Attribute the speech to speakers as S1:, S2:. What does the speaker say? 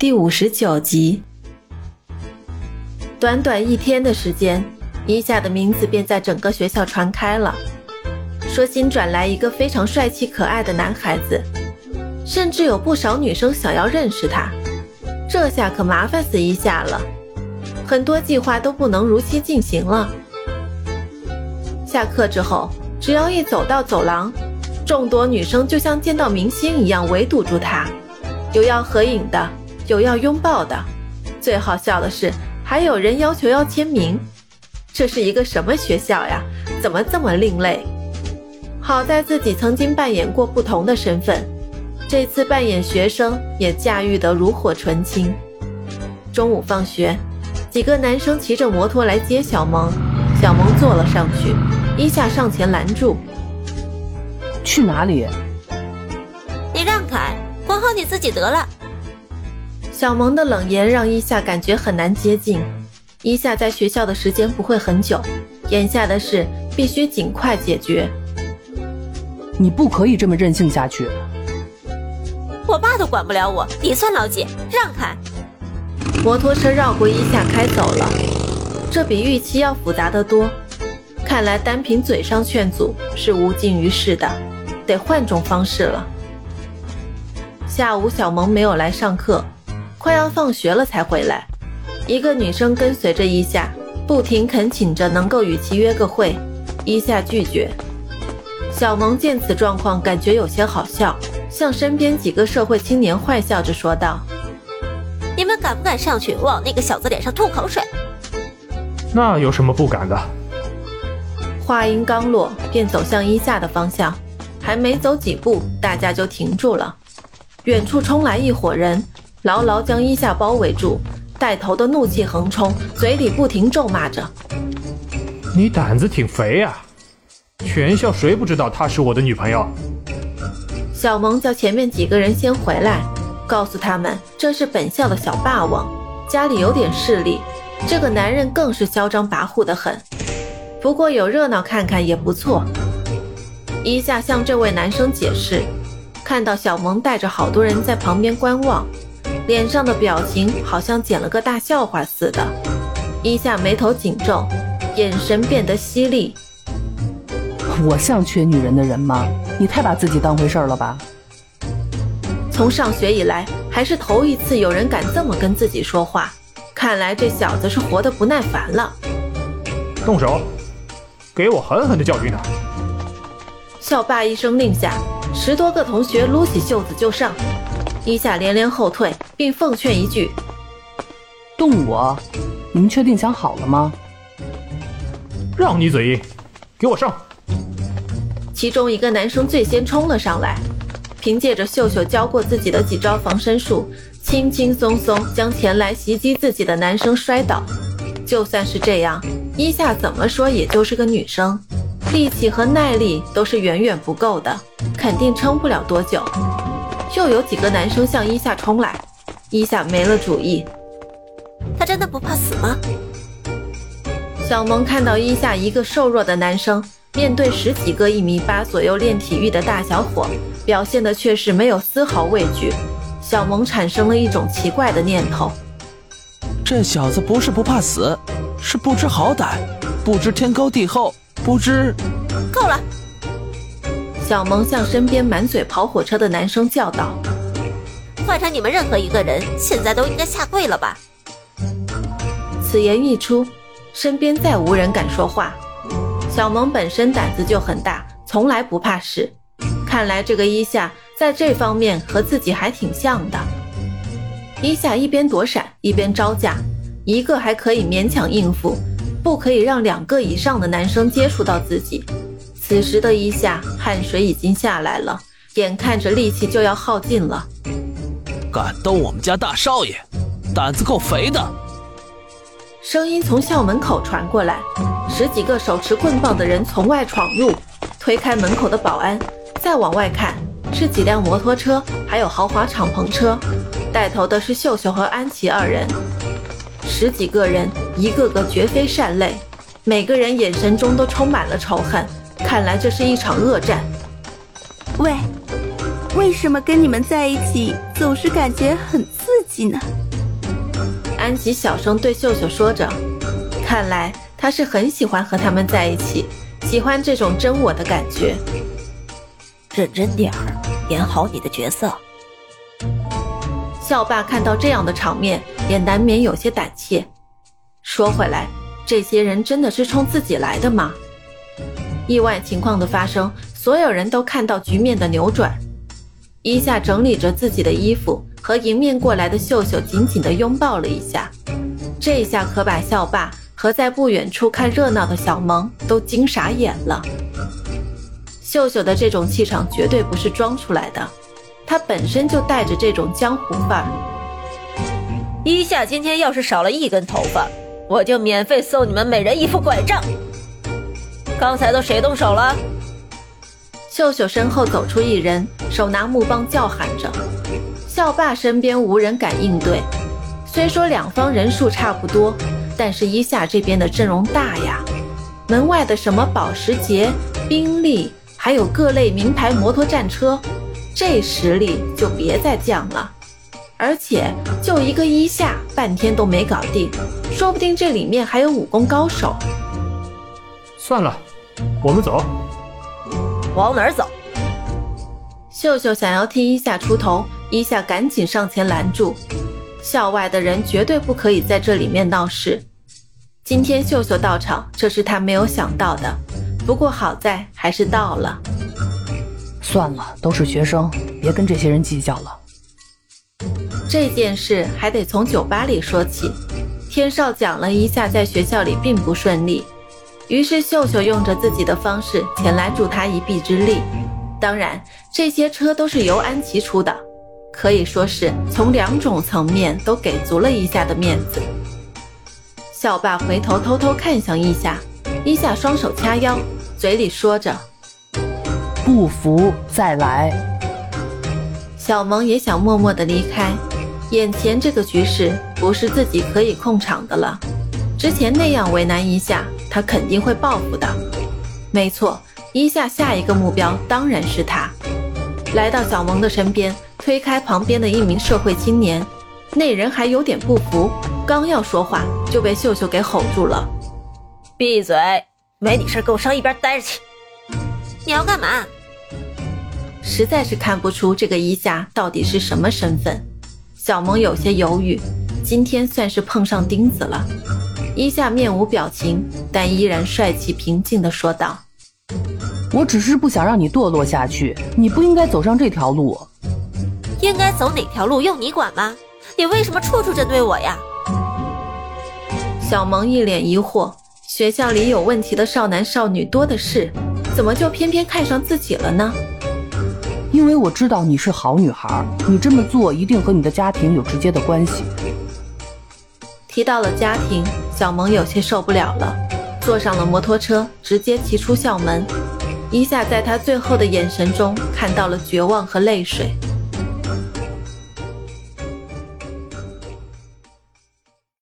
S1: 第五十九集，短短一天的时间，伊夏的名字便在整个学校传开了。说新转来一个非常帅气可爱的男孩子，甚至有不少女生想要认识他。这下可麻烦死伊夏了，很多计划都不能如期进行了。下课之后，只要一走到走廊，众多女生就像见到明星一样围堵住他，有要合影的。有要拥抱的，最好笑的是，还有人要求要签名。这是一个什么学校呀？怎么这么另类？好在自己曾经扮演过不同的身份，这次扮演学生也驾驭得炉火纯青。中午放学，几个男生骑着摩托来接小萌，小萌坐了上去，伊夏上前拦住：“
S2: 去哪里？
S3: 你让开，管好你自己得了。”
S1: 小萌的冷言让伊夏感觉很难接近。伊夏在学校的时间不会很久，眼下的事必须尽快解决。
S2: 你不可以这么任性下去。
S3: 我爸都管不了我，你算老几？让开！
S1: 摩托车绕过伊夏开走了，这比预期要复杂得多。看来单凭嘴上劝阻是无济于事的，得换种方式了。下午小萌没有来上课。快要放学了才回来，一个女生跟随着伊夏，不停恳请着能够与其约个会。伊夏拒绝。小萌见此状况，感觉有些好笑，向身边几个社会青年坏笑着说道：“
S3: 你们敢不敢上去往那个小子脸上吐口水？”
S4: 那有什么不敢的？
S1: 话音刚落，便走向伊夏的方向，还没走几步，大家就停住了。远处冲来一伙人。牢牢将伊夏包围住，带头的怒气横冲，嘴里不停咒骂着：“
S4: 你胆子挺肥啊！全校谁不知道她是我的女朋友？”
S1: 小萌叫前面几个人先回来，告诉他们这是本校的小霸王，家里有点势力。这个男人更是嚣张跋扈的很，不过有热闹看看也不错。伊夏向这位男生解释，看到小萌带着好多人在旁边观望。脸上的表情好像捡了个大笑话似的，一下眉头紧皱，眼神变得犀利。
S2: 我像缺女人的人吗？你太把自己当回事了吧？
S1: 从上学以来，还是头一次有人敢这么跟自己说话。看来这小子是活得不耐烦了。
S4: 动手，给我狠狠的教训他！
S1: 校霸一声令下，十多个同学撸起袖子就上。伊夏连连后退，并奉劝一句：“
S2: 动我！你们确定想好了吗？”
S4: 让你嘴硬，给我上！
S1: 其中一个男生最先冲了上来，凭借着秀秀教过自己的几招防身术，轻轻松松将前来袭击自己的男生摔倒。就算是这样，伊夏怎么说也就是个女生，力气和耐力都是远远不够的，肯定撑不了多久。又有几个男生向伊夏冲来，伊夏没了主意。
S3: 他真的不怕死吗？
S1: 小萌看到伊夏一个瘦弱的男生，面对十几个一米八左右练体育的大小伙，表现的却是没有丝毫畏惧。小萌产生了一种奇怪的念头：
S5: 这小子不是不怕死，是不知好歹，不知天高地厚，不知……
S3: 够了。
S1: 小萌向身边满嘴跑火车的男生叫道：“
S3: 换成你们任何一个人，现在都应该下跪了吧？”
S1: 此言一出，身边再无人敢说话。小萌本身胆子就很大，从来不怕事。看来这个伊夏在这方面和自己还挺像的。伊夏一边躲闪，一边招架，一个还可以勉强应付，不可以让两个以上的男生接触到自己。此时的伊夏汗水已经下来了，眼看着力气就要耗尽了。
S5: 敢动我们家大少爷，胆子够肥的！
S1: 声音从校门口传过来，十几个手持棍棒的人从外闯入，推开门口的保安，再往外看是几辆摩托车，还有豪华敞篷车，带头的是秀秀和安琪二人。十几个人，一个个绝非善类，每个人眼神中都充满了仇恨。看来这是一场恶战。
S6: 喂，为什么跟你们在一起总是感觉很刺激？呢。
S1: 安吉小声对秀秀说着，看来他是很喜欢和他们在一起，喜欢这种真我的感觉。
S3: 认真点儿，演好你的角色。
S1: 校霸看到这样的场面，也难免有些胆怯。说回来，这些人真的是冲自己来的吗？意外情况的发生，所有人都看到局面的扭转。伊夏整理着自己的衣服，和迎面过来的秀秀紧紧地拥抱了一下。这下可把校霸和在不远处看热闹的小萌都惊傻眼了。秀秀的这种气场绝对不是装出来的。她本身就带着这种江湖范儿。
S3: 一夏今天要是少了一根头发，我就免费送你们每人一副拐杖。刚才都谁动手了？
S1: 秀秀身后走出一人，手拿木棒叫喊着。校霸身边无人敢应对。虽说两方人数差不多，但是一夏这边的阵容大呀。门外的什么保时捷、宾利，还有各类名牌摩托战车。这实力就别再降了，而且就一个一下，半天都没搞定，说不定这里面还有武功高手。
S4: 算了，我们走。
S3: 往哪儿走？
S1: 秀秀想要替伊夏出头，伊夏赶紧上前拦住。校外的人绝对不可以在这里面闹事。今天秀秀到场，这是他没有想到的。不过好在还是到了。
S2: 算了，都是学生，别跟这些人计较了。
S1: 这件事还得从酒吧里说起。天少讲了一下，在学校里并不顺利，于是秀秀用着自己的方式前来助他一臂之力。当然，这些车都是由安琪出的，可以说是从两种层面都给足了一夏的面子。校霸回头偷偷看向一夏，一夏双手掐腰，嘴里说着。
S2: 不服再来。
S1: 小萌也想默默的离开，眼前这个局势不是自己可以控场的了。之前那样为难一下，他肯定会报复的。没错，一夏下一个目标当然是他。来到小萌的身边，推开旁边的一名社会青年，那人还有点不服，刚要说话就被秀秀给吼住了：“
S3: 闭嘴，没你事，给我上一边待着去！你要干嘛？”
S1: 实在是看不出这个一夏到底是什么身份，小萌有些犹豫。今天算是碰上钉子了。一夏面无表情，但依然帅气平静地说道：“
S2: 我只是不想让你堕落下去，你不应该走上这条路。
S3: 应该走哪条路用你管吗？你为什么处处针对我呀？”
S1: 小萌一脸疑惑，学校里有问题的少男少女多的是，怎么就偏偏看上自己了呢？
S2: 因为我知道你是好女孩，你这么做一定和你的家庭有直接的关系。
S1: 提到了家庭，小萌有些受不了了，坐上了摩托车，直接骑出校门。一下在他最后的眼神中看到了绝望和泪水。